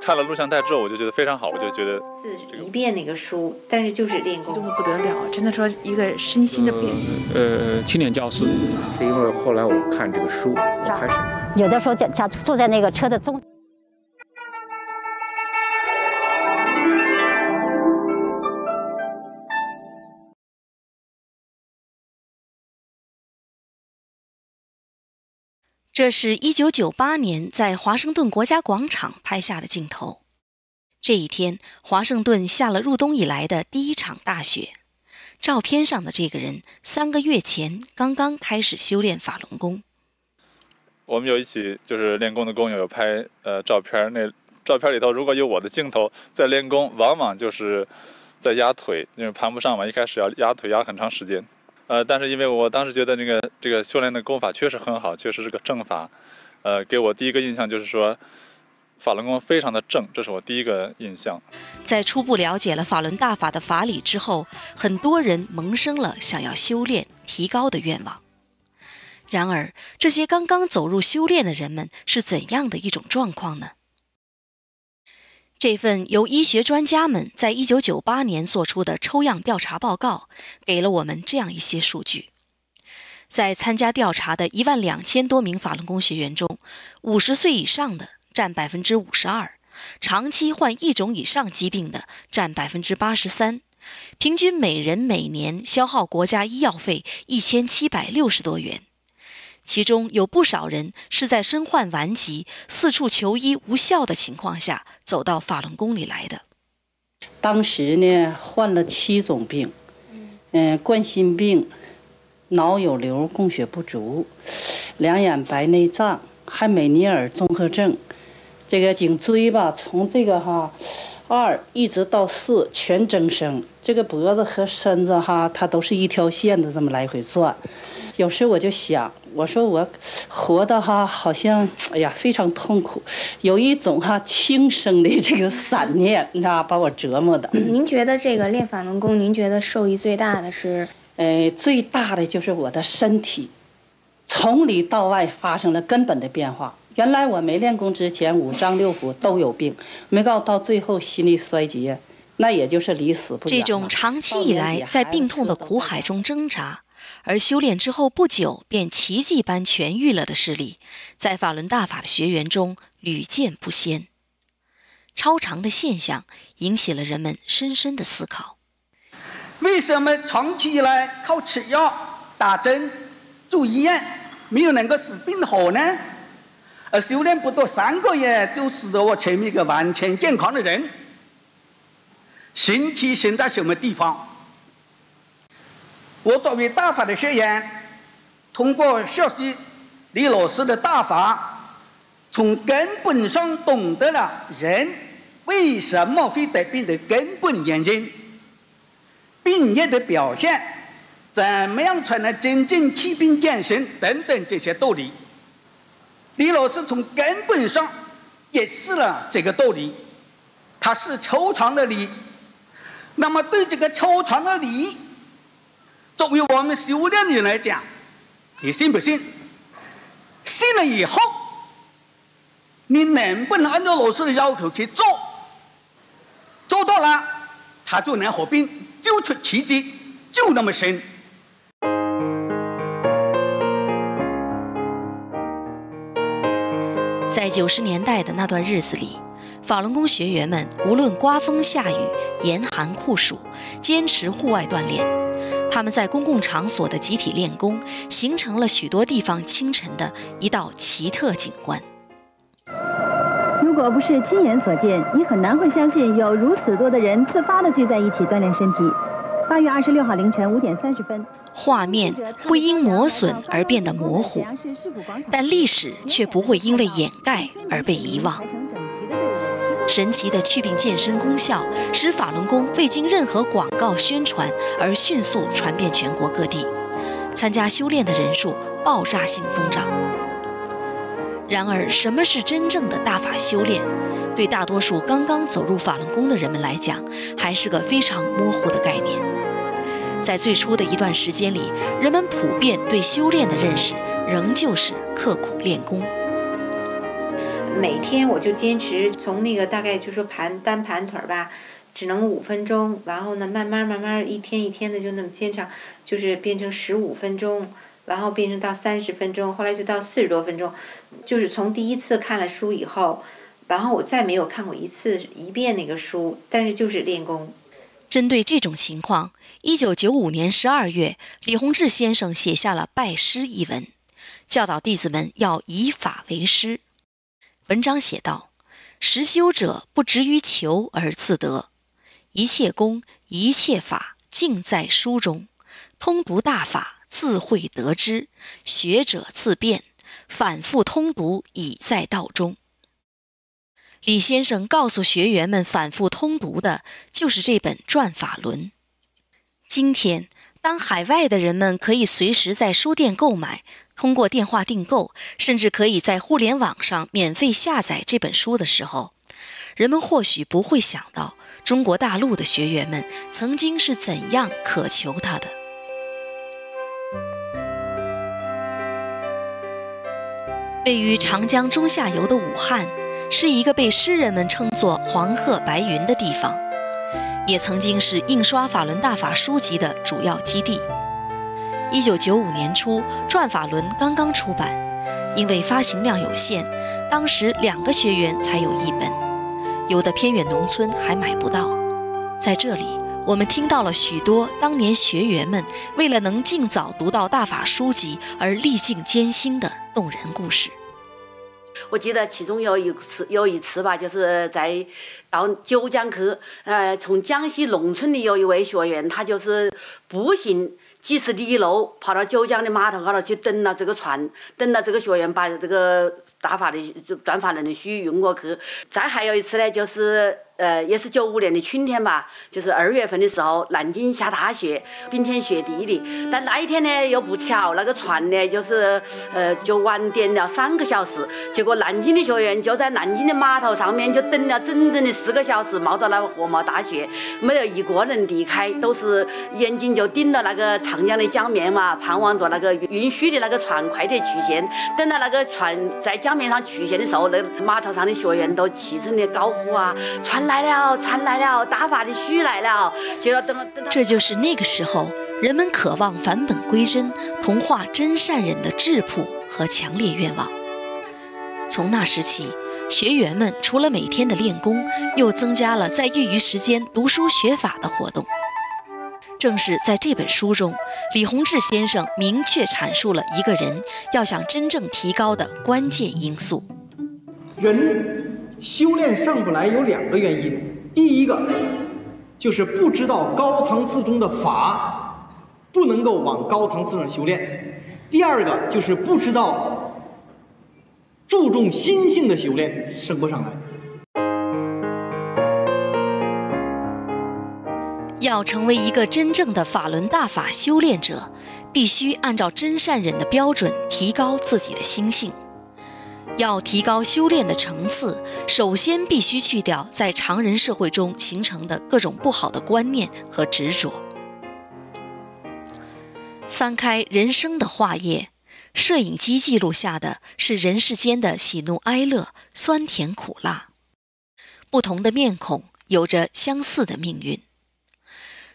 看了录像带之后，我就觉得非常好，我就觉得是一遍那个书，但是就是练功，激动的不得了，真的说一个身心的变。呃，青年教师，是因为后来我看这个书，我开始有的时候在家坐在那个车的中。这是一九九八年在华盛顿国家广场拍下的镜头。这一天，华盛顿下了入冬以来的第一场大雪。照片上的这个人，三个月前刚刚开始修炼法轮功。我们有一起就是练功的工友有拍呃照片，那照片里头如果有我的镜头在练功，往往就是在压腿，因为盘不上嘛，一开始要压腿压很长时间。呃，但是因为我当时觉得那个这个修炼的功法确实很好，确实是个正法，呃，给我第一个印象就是说，法轮功非常的正，这是我第一个印象。在初步了解了法轮大法的法理之后，很多人萌生了想要修炼提高的愿望。然而，这些刚刚走入修炼的人们是怎样的一种状况呢？这份由医学专家们在一九九八年做出的抽样调查报告，给了我们这样一些数据：在参加调查的一万两千多名法轮功学员中，五十岁以上的占百分之五十二，长期患一种以上疾病的占百分之八十三，平均每人每年消耗国家医药费一千七百六十多元。其中有不少人是在身患顽疾、四处求医无效的情况下走到法轮功里来的。当时呢，患了七种病，嗯，冠心病、脑有瘤、供血不足、两眼白内障、汉美尼尔综合症，这个颈椎吧，从这个哈二一直到四全增生，这个脖子和身子哈，它都是一条线的这么来回转。有时我就想，我说我活的哈，好像哎呀非常痛苦，有一种哈轻生的这个散念，你知道把我折磨的。您觉得这个练法轮功，您觉得受益最大的是？呃，最大的就是我的身体，从里到外发生了根本的变化。原来我没练功之前，五脏六腑都有病，没告到最后心力衰竭，那也就是离死不远。这种长期以来在病痛的苦海中挣扎。而修炼之后不久便奇迹般痊愈了的事例，在法轮大法的学员中屡见不鲜。超常的现象引起了人们深深的思考：为什么长期以来靠吃药、打针、住医院，没有能够使病好呢？而修炼不到三个月，就使得我成为一个完全健康的人。神奇神在什么地方？我作为大法的学员，通过学习李老师的大法，从根本上懂得了人为什么会得病的根本原因，病业的表现，怎么样才能真正祛病健身等等这些道理。李老师从根本上解释了这个道理，他是抽长的理。那么对这个抽长的理，作为我们修炼人来讲，你信不信？信了以后，你能不能按照老师的要求去做？做到了，他就能合并，就出奇迹，就那么神。在九十年代的那段日子里，法轮功学员们无论刮风下雨、严寒酷暑，坚持户外锻炼。他们在公共场所的集体练功，形成了许多地方清晨的一道奇特景观。如果不是亲眼所见，你很难会相信有如此多的人自发的聚在一起锻炼身体。八月二十六号凌晨五点三十分，画面会因磨损而变得模糊，但历史却不会因为掩盖而被遗忘。神奇的祛病健身功效，使法轮功未经任何广告宣传而迅速传遍全国各地，参加修炼的人数爆炸性增长。然而，什么是真正的大法修炼？对大多数刚刚走入法轮功的人们来讲，还是个非常模糊的概念。在最初的一段时间里，人们普遍对修炼的认识仍旧是刻苦练功。每天我就坚持从那个大概就说盘单盘腿儿吧，只能五分钟，然后呢慢慢慢慢一天一天的就那么坚长，就是变成十五分钟，然后变成到三十分钟，后来就到四十多分钟，就是从第一次看了书以后，然后我再没有看过一次一遍那个书，但是就是练功。针对这种情况，一九九五年十二月，李洪志先生写下了《拜师》一文，教导弟子们要以法为师。文章写道：“实修者不执于求而自得，一切功一切法尽在书中。通读大法，自会得之；学者自辩，反复通读，已在道中。”李先生告诉学员们，反复通读的就是这本《转法轮》。今天，当海外的人们可以随时在书店购买，通过电话订购，甚至可以在互联网上免费下载这本书的时候，人们或许不会想到，中国大陆的学员们曾经是怎样渴求它的。位于长江中下游的武汉。是一个被诗人们称作“黄鹤白云”的地方，也曾经是印刷法轮大法书籍的主要基地。一九九五年初，《转法轮》刚刚出版，因为发行量有限，当时两个学员才有一本，有的偏远农村还买不到。在这里，我们听到了许多当年学员们为了能尽早读到大法书籍而历尽艰辛的动人故事。我记得其中有一次，有一次吧，就是在到九江去，呃，从江西农村的有一位学员，他就是步行几十里路跑到九江的码头高头去等了这个船，等了这个学员把这个大法的转发人的书运过去。再还有一次呢，就是。呃，也是九五年的春天吧，就是二月份的时候，南京下大雪，冰天雪地的。但那一天呢，又不巧，那个船呢，就是呃，就晚点了三个小时。结果南京的学员就在南京的码头上面就等了整整的四个小时，冒着那个鹅毛大雪，没有一个人离开，都是眼睛就盯着那个长江的江面嘛，盼望着那个运输的那个船快点去现。等到那个船在江面上去现的时候，那码头上的学员都齐声的高呼啊，船。来了，船来了，打法的书来了。接着等等。这就是那个时候人们渴望返本归真、同化真善人的质朴和强烈愿望。从那时起，学员们除了每天的练功，又增加了在业余时间读书学法的活动。正是在这本书中，李洪志先生明确阐述了一个人要想真正提高的关键因素。人。修炼上不来有两个原因，第一个就是不知道高层次中的法，不能够往高层次上修炼；第二个就是不知道注重心性的修炼升不上来。要成为一个真正的法轮大法修炼者，必须按照真善忍的标准提高自己的心性。要提高修炼的层次，首先必须去掉在常人社会中形成的各种不好的观念和执着。翻开人生的画页，摄影机记录下的是人世间的喜怒哀乐、酸甜苦辣。不同的面孔有着相似的命运。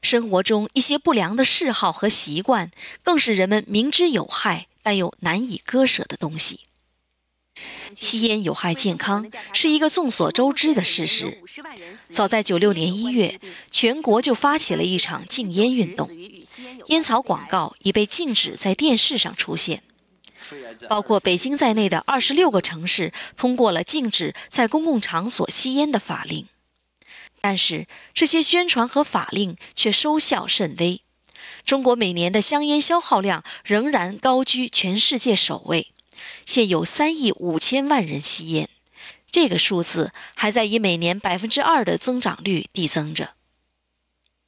生活中一些不良的嗜好和习惯，更是人们明知有害但又难以割舍的东西。吸烟有害健康是一个众所周知的事实。早在九六年一月，全国就发起了一场禁烟运动，烟草广告已被禁止在电视上出现。包括北京在内的二十六个城市通过了禁止在公共场所吸烟的法令。但是这些宣传和法令却收效甚微，中国每年的香烟消耗量仍然高居全世界首位。现有三亿五千万人吸烟，这个数字还在以每年百分之二的增长率递增着。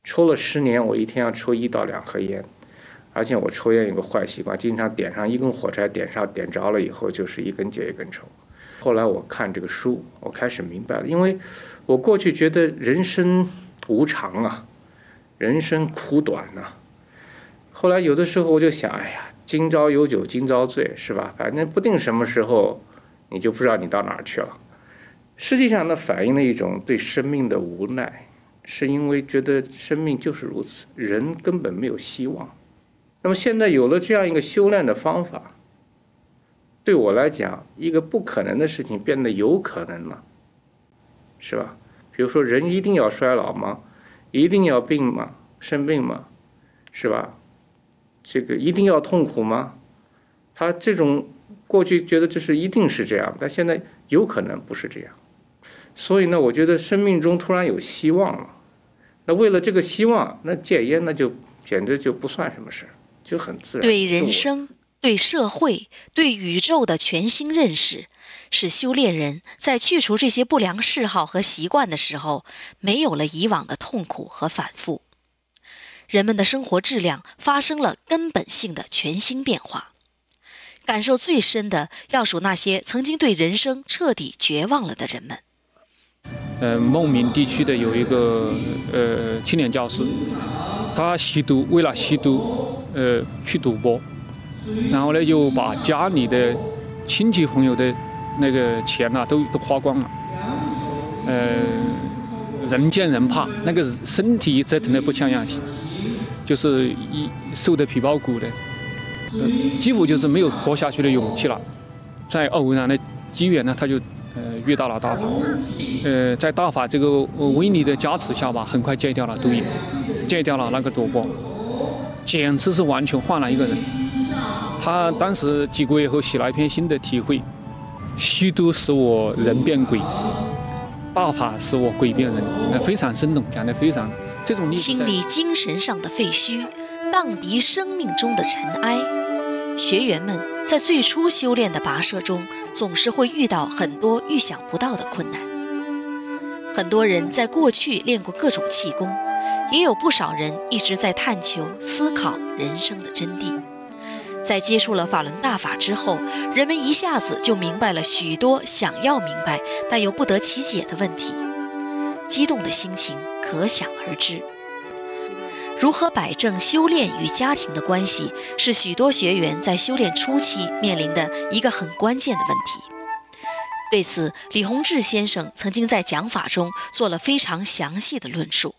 抽了十年，我一天要抽一到两盒烟，而且我抽烟有个坏习惯，经常点上一根火柴，点上点着了以后就是一根接一根抽。后来我看这个书，我开始明白了，因为我过去觉得人生无常啊，人生苦短呐。后来有的时候我就想，哎呀。今朝有酒今朝醉，是吧？反正不定什么时候你就不知道你到哪儿去了。实际上，那反映了一种对生命的无奈，是因为觉得生命就是如此，人根本没有希望。那么现在有了这样一个修炼的方法，对我来讲，一个不可能的事情变得有可能了，是吧？比如说，人一定要衰老吗？一定要病吗？生病吗？是吧？这个一定要痛苦吗？他这种过去觉得这是一定是这样，但现在有可能不是这样。所以呢，我觉得生命中突然有希望了。那为了这个希望，那戒烟那就简直就不算什么事儿，就很自然。对人生、对社会、对宇宙的全新认识，使修炼人在去除这些不良嗜好和习惯的时候，没有了以往的痛苦和反复。人们的生活质量发生了根本性的全新变化。感受最深的，要数那些曾经对人生彻底绝望了的人们。呃，孟明地区的有一个呃青年教师，他吸毒，为了吸毒，呃，去赌博，然后呢，就把家里的亲戚朋友的那个钱呐，都都花光了。呃，人见人怕，那个身体折腾的不像样，就是一瘦的皮包骨的，几乎就是没有活下去的勇气了。在偶然的机缘呢，他就。呃，遇到了大法，呃，在大法这个威力的加持下吧，很快戒掉了毒瘾，戒掉了那个赌博，简直是完全换了一个人。他当时几个月后写了一篇新的体会：吸毒使我人变鬼，大法使我鬼变人。呃，非常生动，讲的非常。这种清理精神上的废墟，荡涤生命中的尘埃。学员们在最初修炼的跋涉中。总是会遇到很多预想不到的困难。很多人在过去练过各种气功，也有不少人一直在探求、思考人生的真谛。在接触了法轮大法之后，人们一下子就明白了许多想要明白但又不得其解的问题，激动的心情可想而知。如何摆正修炼与家庭的关系，是许多学员在修炼初期面临的一个很关键的问题。对此，李洪志先生曾经在讲法中做了非常详细的论述。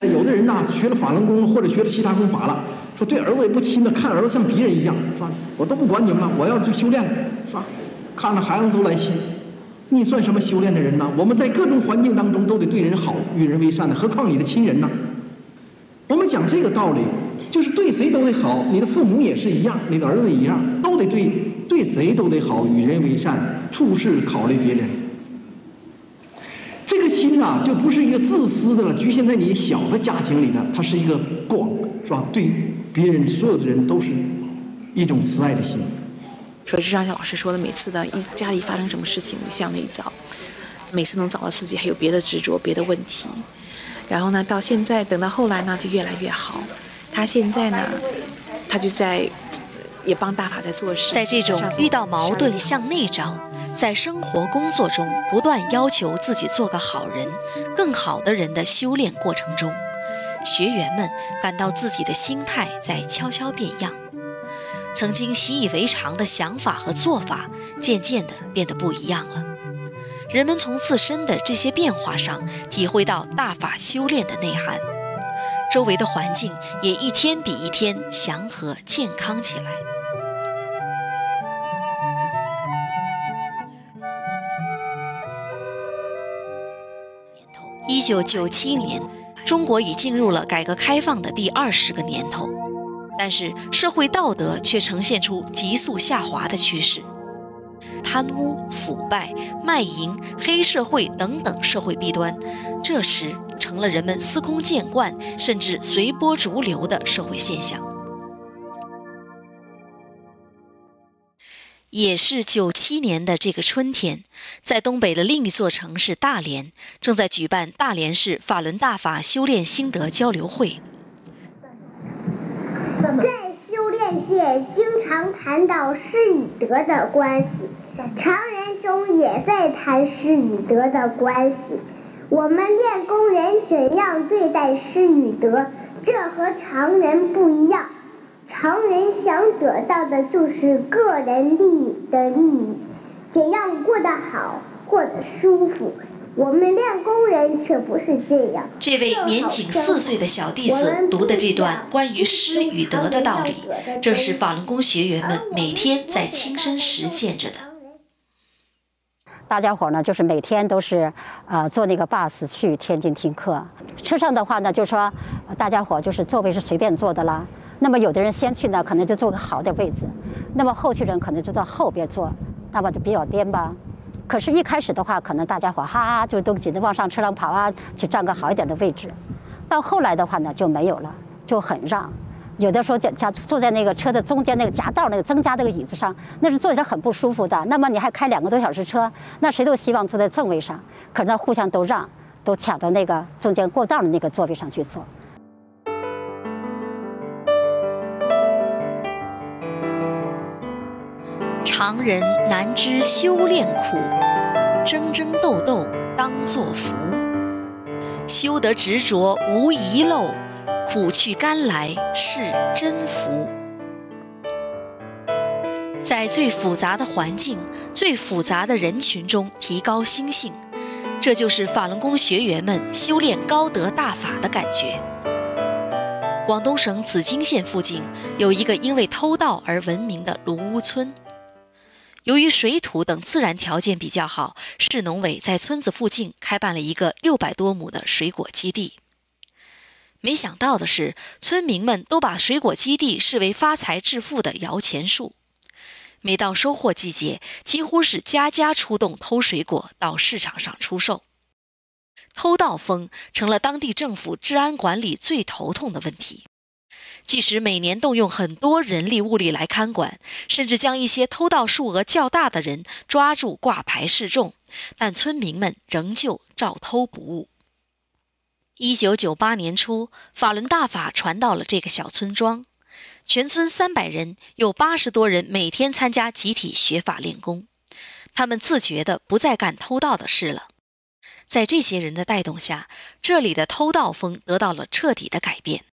有的人呢，学了法轮功或者学了其他功法了，说对儿子也不亲了，看儿子像敌人一样，是吧？我都不管你们了，我要去修炼了，是吧？看着孩子都来气，你算什么修炼的人呢？我们在各种环境当中都得对人好，与人为善的，何况你的亲人呢？我们讲这个道理，就是对谁都得好，你的父母也是一样，你的儿子一样，都得对对谁都得好，与人为善，处事考虑别人。这个心呐，就不是一个自私的了，局限在你小的家庭里的，它是一个广，是吧？对别人所有的人都是一种慈爱的心。说就像老师说的，每次的一家里发生什么事情，向内找，每次能找到自己还有别的执着、别的问题。然后呢，到现在等到后来呢，就越来越好。他现在呢，他就在也帮大法在做事。在这种遇到矛盾向内找，在生活工作中不断要求自己做个好人、更好的人的修炼过程中，学员们感到自己的心态在悄悄变样。曾经习以为常的想法和做法，渐渐地变得不一样了。人们从自身的这些变化上体会到大法修炼的内涵，周围的环境也一天比一天祥和健康起来。一九九七年，中国已进入了改革开放的第二十个年头，但是社会道德却呈现出急速下滑的趋势。贪污、腐败、卖淫、黑社会等等社会弊端，这时成了人们司空见惯，甚至随波逐流的社会现象。也是九七年的这个春天，在东北的另一座城市大连，正在举办大连市法轮大法修炼心得交流会。在修炼界，经常谈到失与得的关系。常人中也在谈失与得的关系。我们练功人怎样对待失与得，这和常人不一样。常人想得到的就是个人利益的利益，怎样过得好，过得舒服。我们练功人却不是这样。这位年仅四岁的小弟子读的这段关于失与得的道理，正是法轮功学员们每天在亲身实践着的。大家伙呢，就是每天都是，呃，坐那个 bus 去天津听课。车上的话呢，就说大家伙就是座位是随便坐的啦。那么有的人先去呢，可能就坐个好点位置；那么后去人可能就到后边坐，那么就比较颠吧。可是，一开始的话，可能大家伙哈就都紧着往上车上跑啊，去占个好一点的位置。到后来的话呢，就没有了，就很让。有的时候，加坐在那个车的中间那个夹道那个增加那个椅子上，那是坐起来很不舒服的。那么你还开两个多小时车，那谁都希望坐在正位上，可是，互相都让，都抢到那个中间过道的那个座位上去坐。常人难知修炼苦，争争斗斗当作福。修得执着无遗漏，苦去甘来是真福。在最复杂的环境、最复杂的人群中提高心性，这就是法轮功学员们修炼高德大法的感觉。广东省紫金县附近有一个因为偷盗而闻名的卢屋村。由于水土等自然条件比较好，市农委在村子附近开办了一个六百多亩的水果基地。没想到的是，村民们都把水果基地视为发财致富的摇钱树。每到收获季节，几乎是家家出动偷水果到市场上出售。偷盗风成了当地政府治安管理最头痛的问题。即使每年动用很多人力物力来看管，甚至将一些偷盗数额较大的人抓住挂牌示众，但村民们仍旧照偷不误。一九九八年初，法轮大法传到了这个小村庄，全村三百人，有八十多人每天参加集体学法练功，他们自觉地不再干偷盗的事了。在这些人的带动下，这里的偷盗风得到了彻底的改变。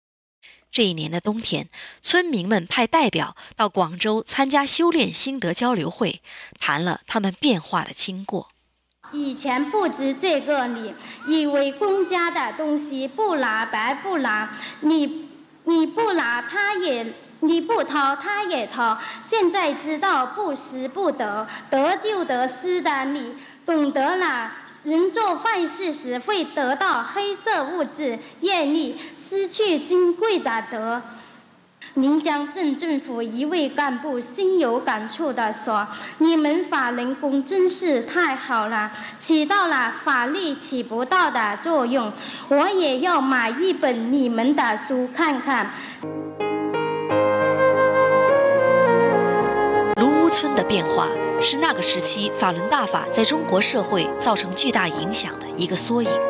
这一年的冬天，村民们派代表到广州参加修炼心得交流会，谈了他们变化的经过。以前不知这个理，以为公家的东西不拿白不拿，你你不拿他也你不掏他也掏。现在知道不失不得，得就得失的理，懂得了。人做坏事时会得到黑色物质业力。失去金贵的德，临江镇政府一位干部心有感触地说：“你们法轮功真是太好了，起到了法律起不到的作用。我也要买一本你们的书看看。”卢屋村的变化是那个时期法轮大法在中国社会造成巨大影响的一个缩影。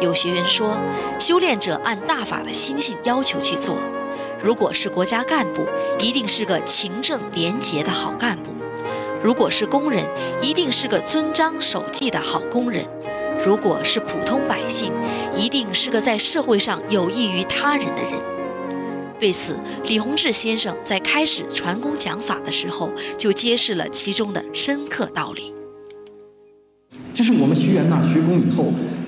有学员说，修炼者按大法的心性要求去做。如果是国家干部，一定是个勤政廉洁的好干部；如果是工人，一定是个遵章守纪的好工人；如果是普通百姓，一定是个在社会上有益于他人的人。对此，李洪志先生在开始传功讲法的时候，就揭示了其中的深刻道理。学员呐，学工以后。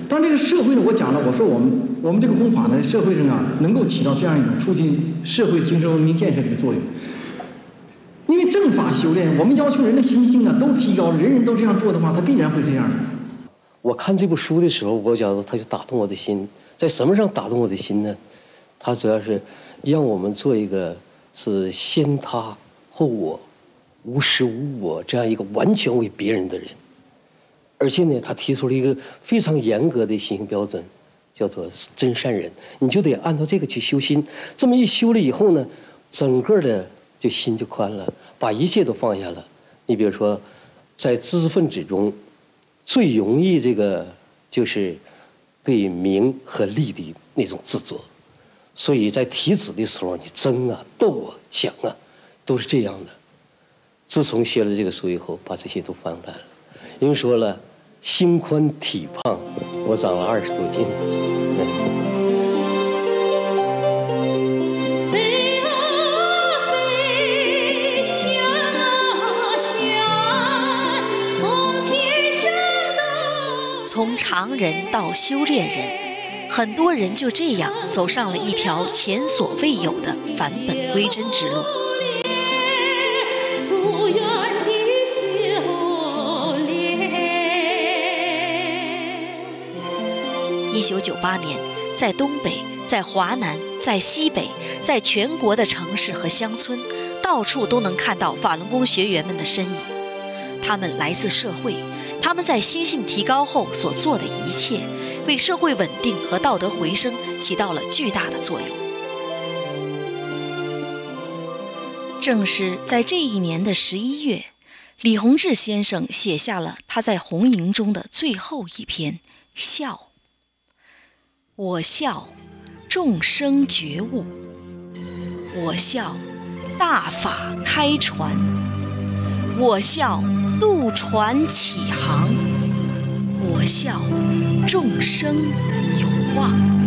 当这个社会呢，我讲了，我说我们我们这个功法呢，社会上啊，能够起到这样一种促进社会精神文明建设这个作用。因为正法修炼，我们要求人的心性啊都提高，人人都这样做的话，他必然会这样的。我看这部书的时候，我觉得他就打动我的心，在什么上打动我的心呢？他主要是让我们做一个是先他后我，无时无我这样一个完全为别人的人。而且呢，他提出了一个非常严格的心性标准，叫做真善人。你就得按照这个去修心。这么一修了以后呢，整个的就心就宽了，把一切都放下了。你比如说，在知识分子中，最容易这个就是对名和利的那种执着。所以在提子的时候，你争啊、斗啊、抢啊，都是这样的。自从学了这个书以后，把这些都放淡了。因为说了。心宽体胖，我长了二十多斤。从常人到修炼人，很多人就这样走上了一条前所未有的返本归真之路。一九九八年，在东北，在华南，在西北，在全国的城市和乡村，到处都能看到法轮功学员们的身影。他们来自社会，他们在心性提高后所做的一切，为社会稳定和道德回升起到了巨大的作用。正是在这一年的十一月，李洪志先生写下了他在红营中的最后一篇《笑》。我笑，众生觉悟；我笑，大法开船；我笑，渡船起航；我笑，众生有望。